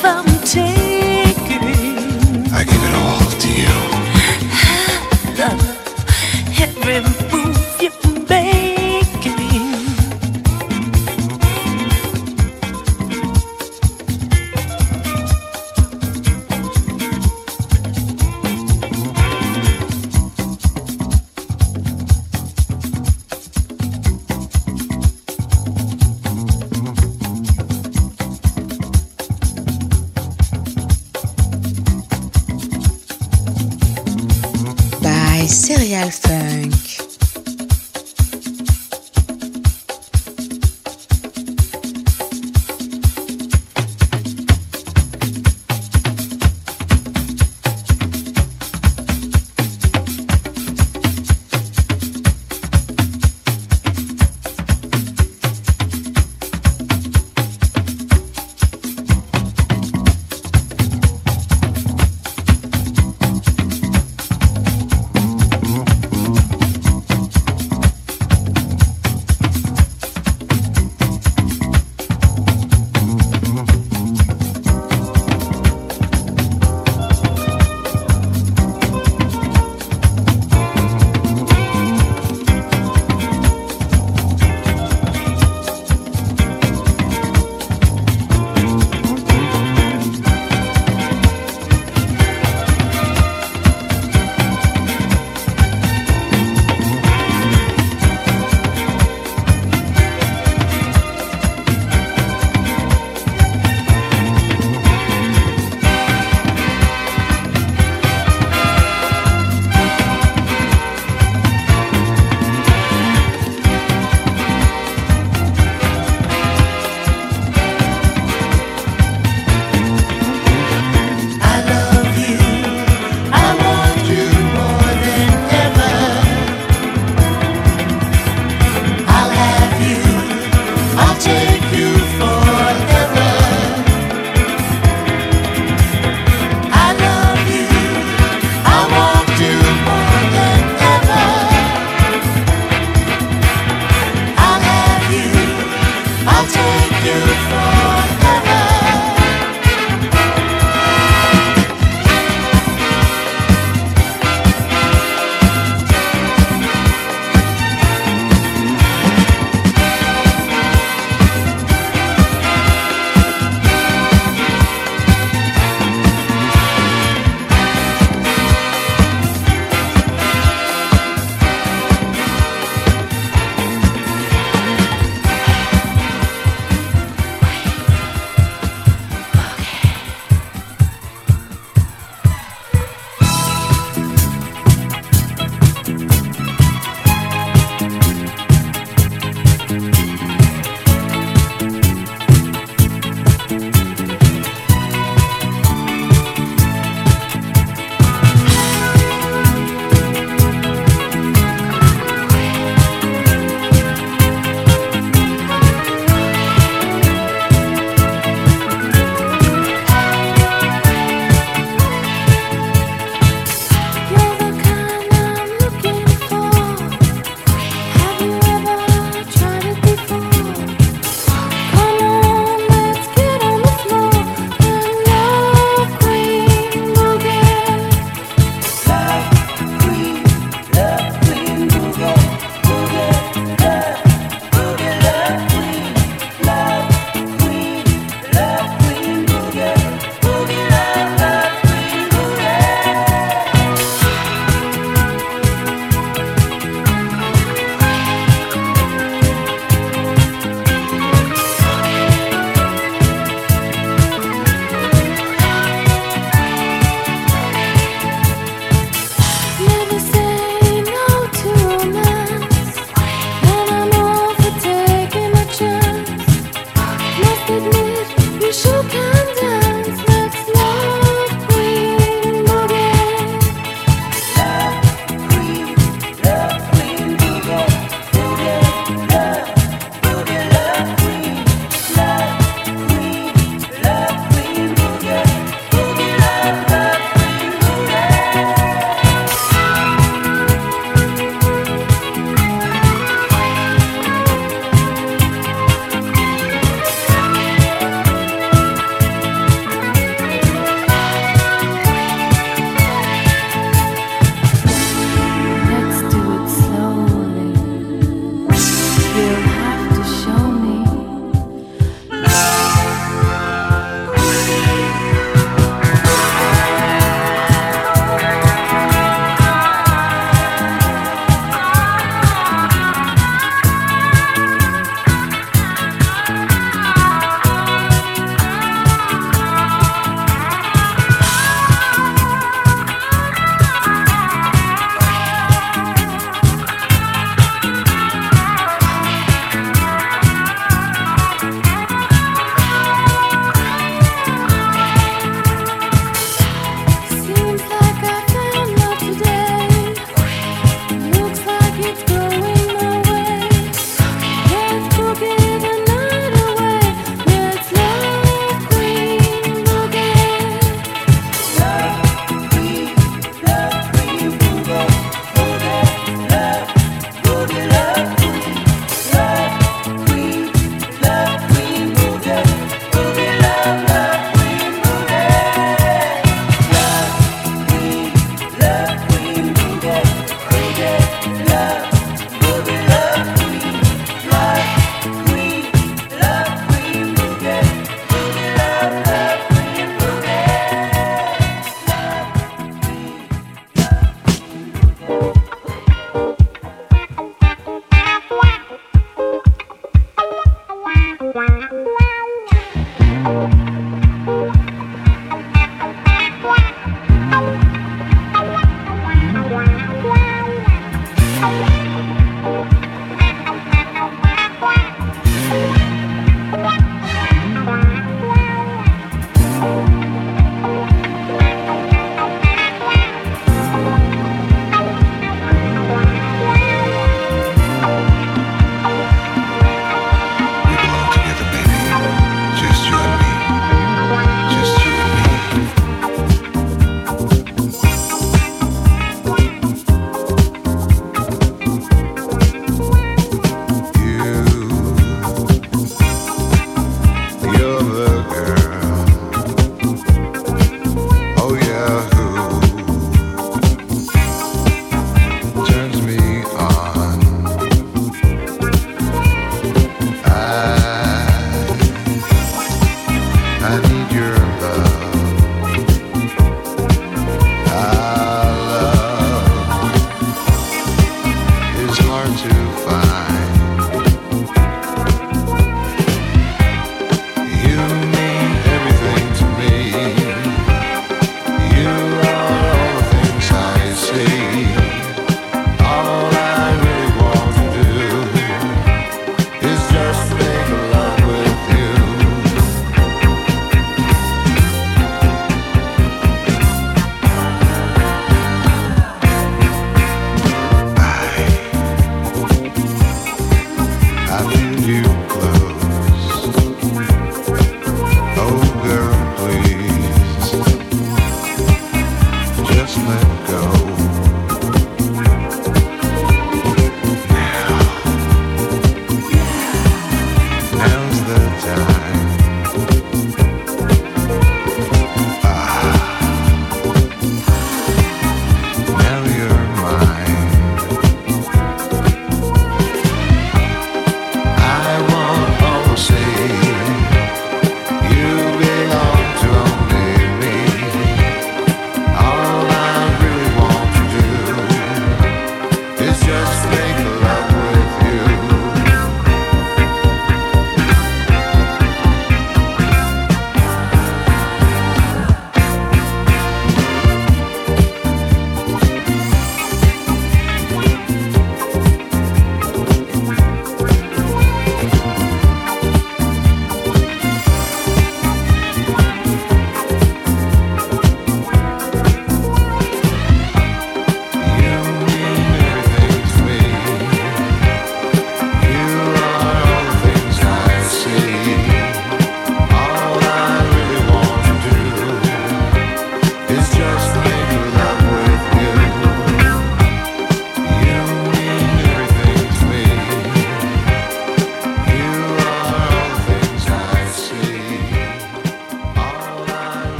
from I'm